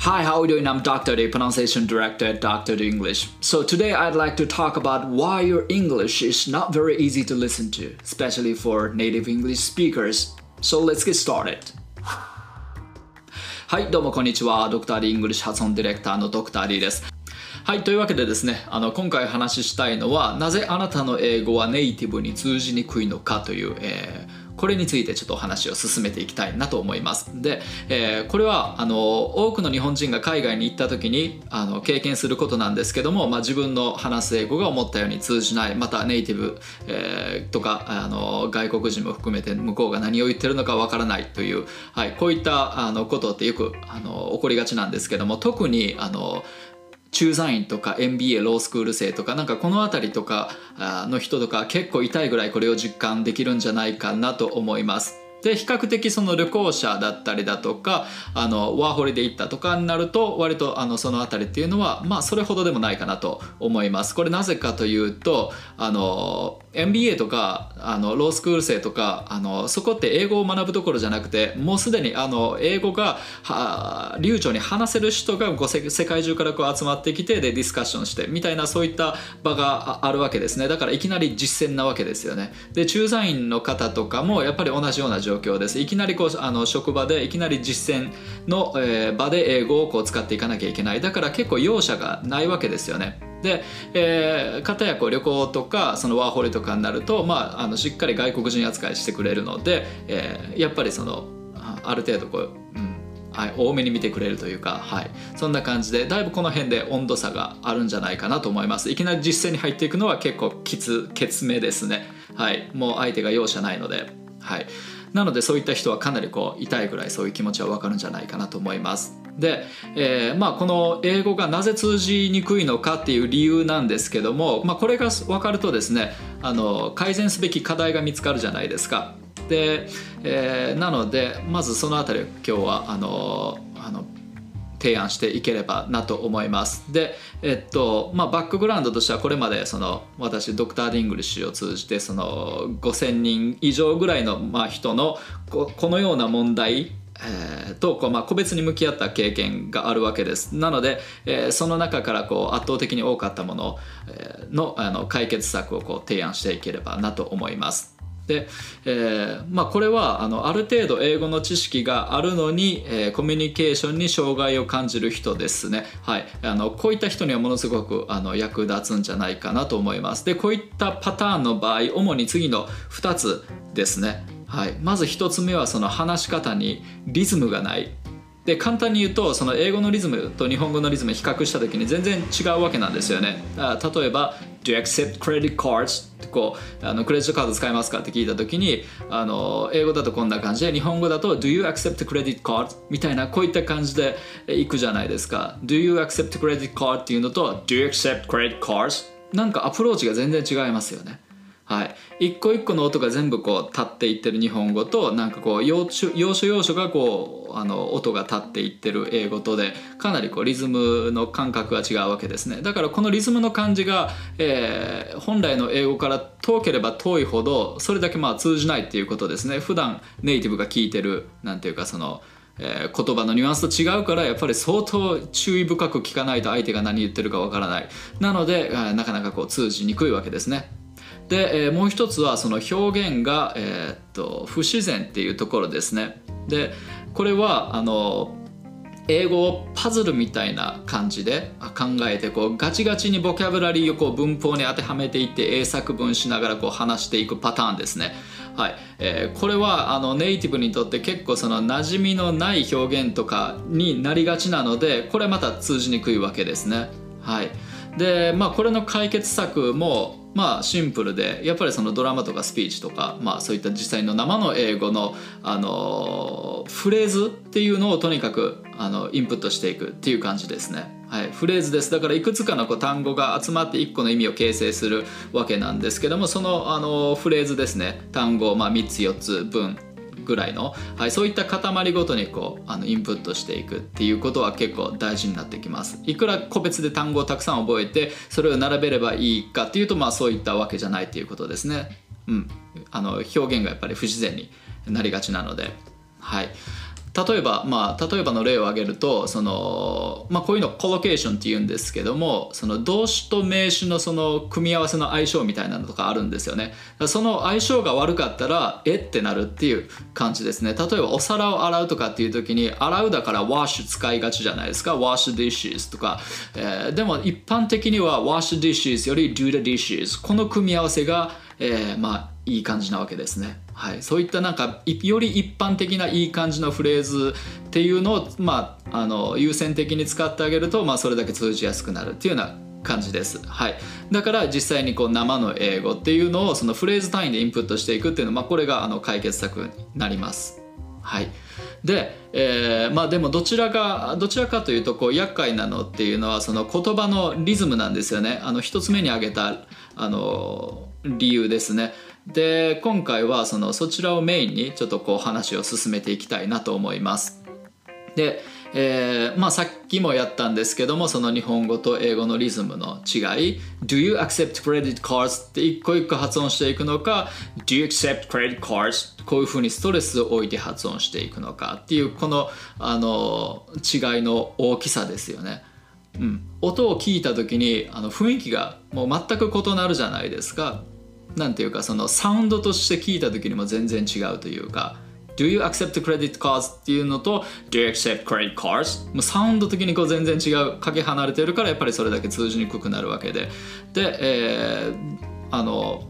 Hi, how are you doing? I'm Dr. D, pronunciation director at Dr. D English. So today I'd like to talk about why your English is not very easy to listen to, especially for native English speakers. So let's get started. はい、どうもこんにちは。ドクター・リー・イングリッシュ発音ディレクターのドクター・リーです。 はい、というわけでですね、あの今回話したいのは、なぜあなたの英語はネイティブに通じにくいのかという、えーこれについてちょっとお話を進めていきたいなと思います。で、えー、これはあの多くの日本人が海外に行った時にあの経験することなんですけども、まあ、自分の話す英語が思ったように通じないまたネイティブ、えー、とかあの外国人も含めて向こうが何を言ってるのかわからないという、はい、こういったあのことってよくあの起こりがちなんですけども特にあの駐在員とか MBA ロースクール生とかなんかこの辺りとかの人とか結構痛いぐらいこれを実感できるんじゃないかなと思います。で比較的その旅行者だったりだとかあのワーホリで行ったとかになると割とあのその辺りっていうのはまあそれほどでもないかなと思います。これなぜかというとあの MBA とかあのロースクール生とかあのそこって英語を学ぶところじゃなくてもうすでにあの英語が流暢に話せる人がこう世界中からこう集まってきてでディスカッションしてみたいなそういった場があるわけですねだからいきなり実践なわけですよねで駐在員の方とかもやっぱり同じような状況です。いきなりこうあの職場でいきなり実践の、えー、場で英語をこう使っていかなきゃいけない。だから結構容赦がないわけですよね。で、えー、片やこう旅行とかそのワーホリとかになると、まあ、あのしっかり外国人扱いしてくれるので、えー、やっぱりそのある程度こう、うんはい、多めに見てくれるというか、はい、そんな感じでだいぶこの辺で温度差があるんじゃないかなと思います。いきなり実践に入っていくのは結構きつきつめですね。はい。もう相手が容赦ないので。はい。なのでそういった人はかなりこう痛いぐらいそういう気持ちは分かるんじゃないかなと思いますで、えー、まあ、この英語がなぜ通じにくいのかっていう理由なんですけども、まあ、これが分かるとですねあの改善すべき課題が見つかるじゃないですか。で、えー、なのでまずその辺り今日はあのあの提案していければなと思います。で、えっとまあ、バックグラウンドとしてはこれまでその私ドクター・ディングリッシュを通じてその5,000人以上ぐらいの、まあ、人のここのような問題えー、とこう、まあ、個別に向き合った経験があるわけですなので、えー、その中からこう圧倒的に多かったもののあの解決策をこう提案していければなと思いますで、えーまあ、これはあのある程度英語の知識があるのに、えー、コミュニケーションに障害を感じる人ですね、はい、あのこういった人にはものすごくあの役立つんじゃないかなと思います。でこういったパターンの場合主に次の2つですね。はい、まず1つ目はその話し方にリズムがない。で簡単に言うとその英語のリズムと日本語のリズム比較した時に全然違うわけなんですよね。例えば Do you accept credit cards? ってこうあのクレジットカード使いますかって聞いた時にあの英語だとこんな感じで日本語だと Do you accept credit card? みたいなこういった感じでいくじゃないですか Do you accept credit card? っていうのと Do you accept credit cards? なんかアプローチが全然違いますよねはい、一個一個の音が全部こう立っていってる日本語となんかこう要所要所がこうあの音が立っていってる英語とでかなりこうリズムの感覚が違うわけですね。だからこのリズムの感じが、えー、本来の英語から遠ければ遠いほどそれだけまあ通じないっていうことですね。普段ネイティブが聞いてるなんていうかそのえー、言葉のニュアンスと違うからやっぱり相当注意深く聞かないと相手が何言ってるかわからない。なのでなかなかこう通じにくいわけですね。で、えー、もう一つはその表現が、えー、っと不自然っていうところですねでこれはあの英語をパズルみたいな感じで考えてこうガチガチにボキャブラリーをこう文法に当てはめていって英作文しながらこう話していくパターンですね。はいえー、これはあのネイティブにとって結構その馴染みのない表現とかになりがちなのでこれまた通じにくいわけですね。はい、でまあこれの解決策もまあシンプルでやっぱりそのドラマとかスピーチとか、まあ、そういった実際の生の英語の、あのフレーズっていうのをとにかくあのインプットしていくっていう感じですね。はい、フレーズです。だからいくつかのこう単語が集まって1個の意味を形成するわけなんですけどもそのあのフレーズですね。単語、まあ、3つ4つ文。ぐらいの、はい、そういった塊ごとにこうあのインプットしていくっていうことは結構大事になってきます。いくら個別で単語をたくさん覚えてそれを並べればいいかっていうとまあそういったわけじゃないっていうことですね。うん。あの表現がやっぱり不自然になりがちなので。はい。例えば、まあ、例えばの例を挙げるとその、まあ、こういうのコロケーションって言うんですけどもその動詞と名詞のその組み合わせの相性みたいなのとかあるんですよね。その相性が悪かったらえってなるっていう感じですね。例えばお皿を洗うとかっていう時に洗うだから wash 使いがちじゃないですか。wash dishes とか、えー、でも一般的には wash dishes より do the dishes この組み合わせが、えー、まあいい感じなわけですね。はい、そういったなんかより一般的ないい感じのフレーズっていうのを、まあ、あの優先的に使ってあげると、まあ、それだけ通じやすくなるっていうような感じです、はい、だから実際にこう生の英語っていうのをそのフレーズ単位でインプットしていくっていうのは、まあ、これがあの解決策になります。はい、で、えー、まあでもどちらかどちらかというとこう厄介なのっていうのはその言葉のリズムなんですよね。あの一つ目に挙げたあの理由ですね。で今回はそのそちらをメインにちょっとこう話を進めていきたいなと思います。で、えーまあ、さっきもやったんですけどもその日本語と英語のリズムの違い Do you accept credit cards? って一個一個発音していくのか？Do you accept credit cards? こういうふうにストレスを置いて発音していくのかっていうこのあの違いの大きさですよねうん、音を聞いた時にあの雰囲気がもう全く異なるじゃないですか。なんていうかそのサウンドとして聞いた時にも全然違うというか Do you accept credit cards っていうのと Do you accept credit cards? もうサウンド的にこう全然違うかけ離れてるからやっぱりそれだけ通じにくくなるわけでで、えー、あの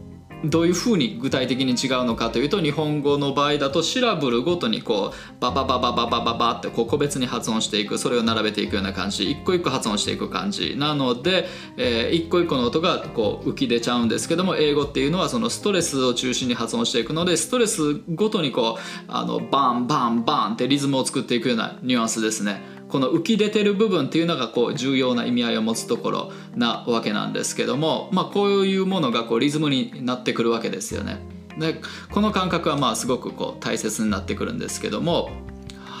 どういうふうに具体的に違うのかというと日本語の場合だとシラブルごとにこうババババババババってこう個別に発音していくそれを並べていくような感じ一個一個発音していく感じなので、えー、一個一個の音がこう浮き出ちゃうんですけども英語っていうのはそのストレスを中心に発音していくのでストレスごとにこうあのバンバンバンってリズムを作っていくようなニュアンスですね。この浮き出てる部分っていうのがこう重要な意味合いを持つところなわけなんですけども、まあ、こういうものがこうリズムになってくるわけですよね。でこの感覚はまあすごくこう大切になってくるんですけども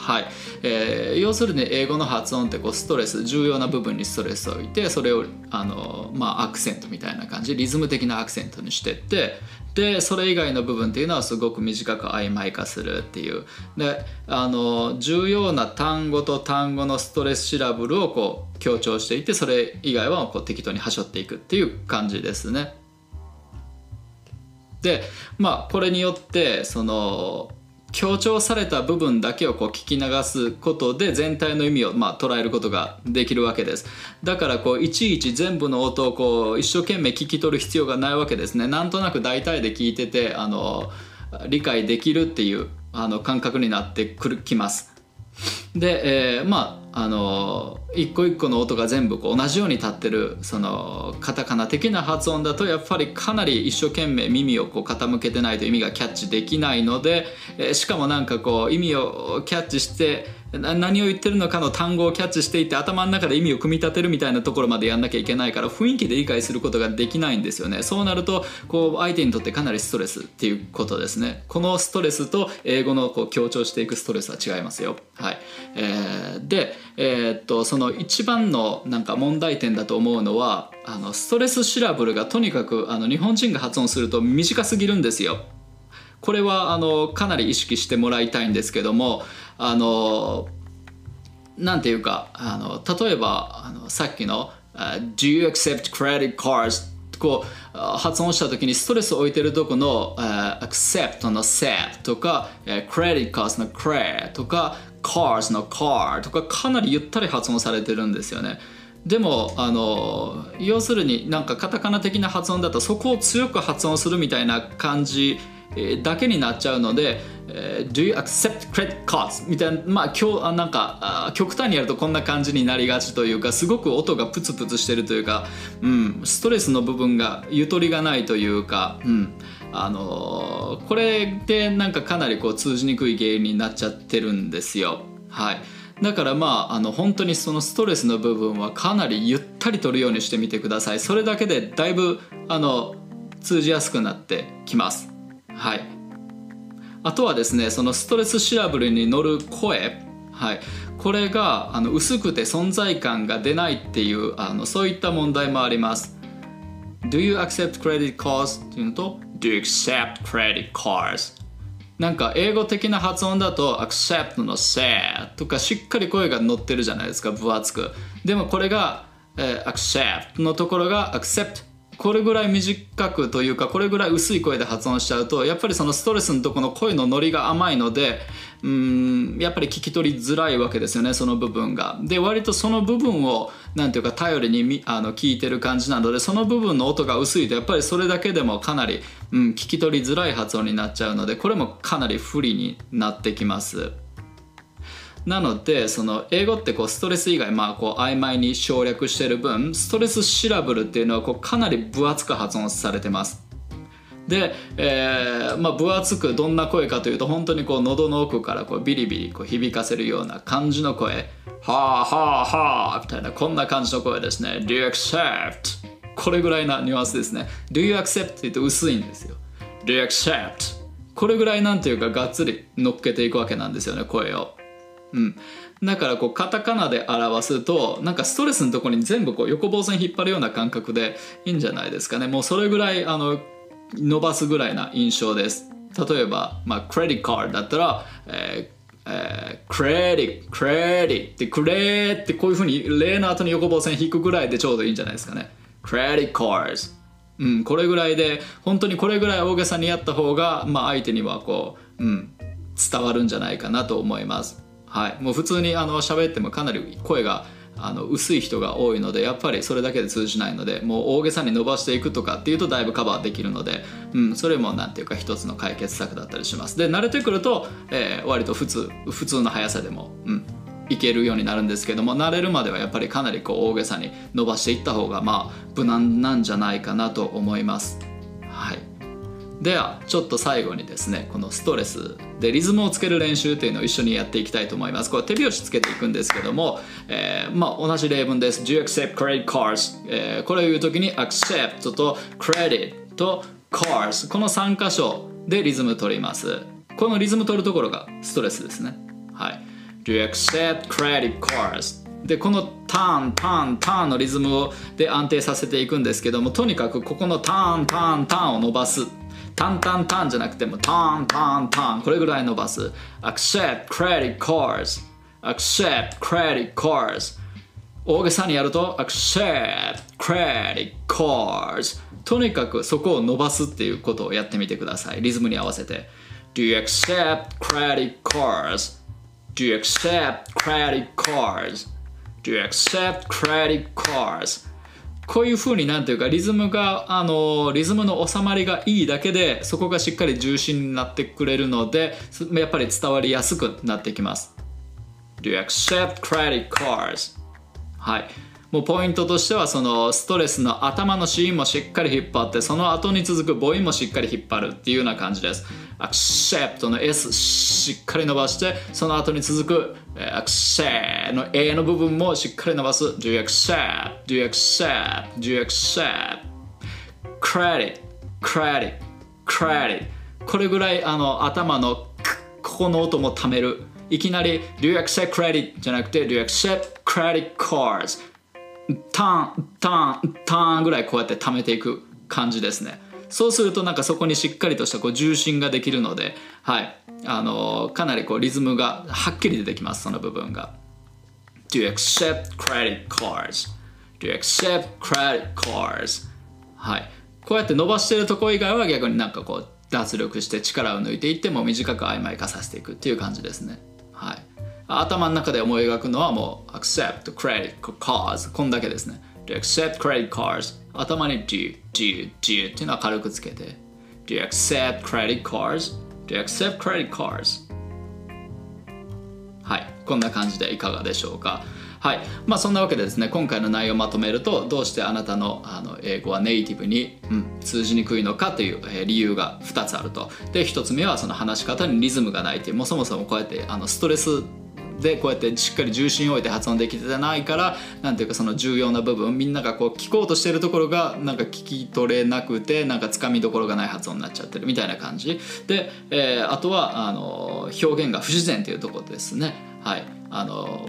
はいえー、要するに英語の発音ってこうストレス重要な部分にストレスを置いてそれをあの、まあ、アクセントみたいな感じリズム的なアクセントにしてってでそれ以外の部分っていうのはすごく短く曖昧化するっていうであの重要な単語と単語のストレスシラブルをこう強調していてそれ以外はこう適当にはしょっていくっていう感じですね。でまあこれによってその強調された部分だけをこう聞き流すことで全体の意味をまあ捉えることができるわけです。だからこういちいち全部の音をこう一生懸命聞き取る必要がないわけですね。なんとなく大体で聞いててあの理解できるっていうあの感覚になってくるきます。で、えー、まああの一個一個の音が全部こう同じように立ってるそのカタカナ的な発音だとやっぱりかなり一生懸命耳をこう傾けてないと意味がキャッチできないので、え、しかもなんかこう意味をキャッチして何を言ってるのかの単語をキャッチしていて頭の中で意味を組み立てるみたいなところまでやんなきゃいけないから雰囲気で理解することができないんですよね。そうなるとこう相手にとってかなりストレスっていうことですねこのストレスと英語のこう強調していくストレスは違いますよ。はい、えー、で、えー、っとその一番のなんか問題点だと思うのはあのストレスシラブルがとにかくあの日本人が発音すると短すぎるんですよこれはあのかなり意識してもらいたいんですけどもあのなんていうかあの例えばあのさっきの「Do you accept credit cards?」こう発音した時にストレスを置いてるとこの、uh, accept の set とか、credit cards の cred とか cars の car とかかなりゆったり発音されてるんですよね。でもあの要するになんかカタカナ的な発音だとそこを強く発音するみたいな感じだけになっちゃうので、Do you accept credit cards? みたいな、まあ、今日なんか極端にやるとこんな感じになりがちというかすごく音がプツプツしてるというか、うん、ストレスの部分がゆとりがないというか、うん、あのこれでなんかかなりこう通じにくい原因になっちゃってるんですよ。はいだからまああの本当にそのストレスの部分はかなりゆったりとるようにしてみてくださいそれだけでだいぶあの通じやすくなってきますはいあとはですねそのストレスシラブルに乗る声はい、これがあの薄くて存在感が出ないっていうあのそういった問題もあります。Do you accept credit cards? っていうのと Do accept credit cards? なんか英語的な発音だと accept の say とかしっかり声が乗ってるじゃないですか分厚くでもこれが、えー、accept のところが accept これぐらい短くというかこれぐらい薄い声で発音しちゃうとやっぱりそのストレスのとこの声のノリが甘いのでうんやっぱり聞き取りづらいわけですよねその部分が。で割とその部分を何ていうか頼りにあの聞いてる感じなのでその部分の音が薄いとやっぱりそれだけでもかなり、うん、聞き取りづらい発音になっちゃうのでこれもかなり不利になってきます。なのでその英語ってこうストレス以外まあこう曖昧に省略してる分ストレスシラブルっていうのはこうかなり分厚く発音されてます。で、えーまあ、分厚くどんな声かというと本当にこう喉の奥からこうビリビリこう響かせるような感じの声はあはあはあみたいなこんな感じの声ですね Do you accept? これぐらいなニュアンスですね Do you accept? って言うと薄いんですよ Do you accept? これぐらいなんていうかがっつり乗っけていくわけなんですよね声をうん、だからこうカタカナで表すとなんかストレスのところに全部こう横棒線引っ張るような感覚でいいんじゃないですかねもうそれぐらいあの伸ばすぐらいな印象です例えば、まあ、 credit card だったら、えーえー、 credit、credit ってクレーってこういうふうにレの後に横棒線引くぐらいでちょうどいいんじゃないですかね。 credit cards。うん、これぐらいで、本当にこれぐらい大げさにやった方が、まあ相手にはこう、うん、伝わるんじゃないかなと思います。はい、もう普通にあの喋ってもかなり声があの薄い人が多いのでやっぱりそれだけで通じないのでもう大げさに伸ばしていくとかっていうとだいぶカバーできるので、うん、それも何ていうか一つの解決策だったりします。で慣れてくると、えー、割と普通普通の速さでも、うん、いけるようになるんですけども慣れるまではやっぱりかなりこう大げさに伸ばしていった方がまあ無難なんじゃないかなと思います。はい。ではちょっと最後にですねこのストレスでリズムをつける練習というのを一緒にやっていきたいと思います。これ手拍子つけていくんですけども、えー、まあ、同じ例文です。Do you accept credit cards、えー、これを言う時に accept と credit と cars この3箇所でリズム取ります。このリズム取るところがストレスですね。はい。Do you accept credit cards? でこのターンターンターンのリズムをで安定させていくんですけどもとにかくここのターンターンターンを伸ばす。タンタンタンじゃなくてもタンタンタンこれぐらい伸ばす accept credit cards accept credit cards 大げさにやると accept credit cards とにかくそこを伸ばすっていうことをやってみてくださいリズムに合わせて Do you accept credit cards? Do you accept credit cards? Do you accept credit cards? こういう風になんていうかリズムがあのリズムの収まりがいいだけでそこがしっかり重心になってくれるのでやっぱり伝わりやすくなってきます Do you accept credit cards? はいもうポイントとしてはそのストレスの頭のシーンもしっかり引っ張ってその後に続く母音もしっかり引っ張るっていうような感じです accept の S しっかり伸ばしてその後に続く accept の A の部分もしっかり伸ばす Do you accept? Do you accept? Do you accept? credit credit credit これぐらいあの頭のここの音もためるいきなり Do you accept credit? じゃなくて Do you accept credit cards? ターンターンターンぐらいこうやってためていく感じですね。そうするとなんかそこにしっかりとしたこう重心ができるので、はい。あのー、かなりこうリズムがはっきり出てきますその部分が。Do you accept credit cards? Do you accept credit cards? はい。こうやって伸ばしてるとこ以外は逆になんかこう脱力して力を抜いていっても短く曖昧化させていくっていう感じですね。はい。頭の中で思い描くのはもう accept credit cards こんだけですね。to accept credit cards 頭に do, do, do っていうのは軽くつけて。Do you accept credit cards? Do you accept credit cards? はい。こんな感じでいかがでしょうか。はい。まあそんなわけでですね今回の内容をまとめるとどうしてあなたのあの英語はネイティブに、うん、通じにくいのかという、え、理由が2つあると。で1つ目はその話し方にリズムがないというもうそもそもこうやってあのストレスでこうやってしっかり重心を置いて発音できてないから何ていうかその重要な部分みんながこう聞こうとしてるところがなんか聞き取れなくてなんかつかみどころがない発音になっちゃってるみたいな感じ。で、えー、あとはあの表現が不自然というところですね。はい。あの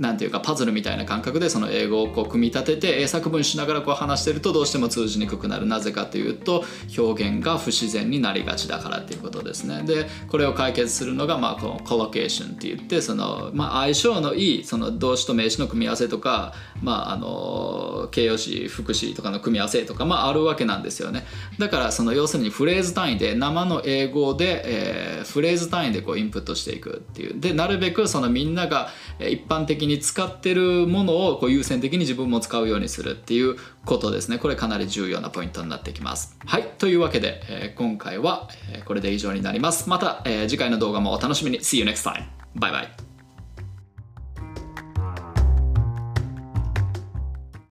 なんていうかパズルみたいな感覚でその英語をこう組み立てて英作文しながらこう話してるとどうしても通じにくくなる。なぜかというと表現が不自然になりがちだからっていうことですね。でこれを解決するのがまあこのコロケーションって言ってその、まあ、相性のいいその動詞と名詞の組み合わせとか、まあ、あの形容詞副詞とかの組み合わせとか、まあ、あるわけなんですよね。だからその要するにフレーズ単位で生の英語で、えー、フレーズ単位でこうインプットしていくっていう。でなるべくそのみんなが一般的にに使ってるものをこう優先的に自分も使うようにするっていうことですね。これかなり重要なポイントになってきます。はい。というわけで、えー、今回はえこれで以上になります。また、え、次回の動画もお楽しみに。See you next time! バイバイ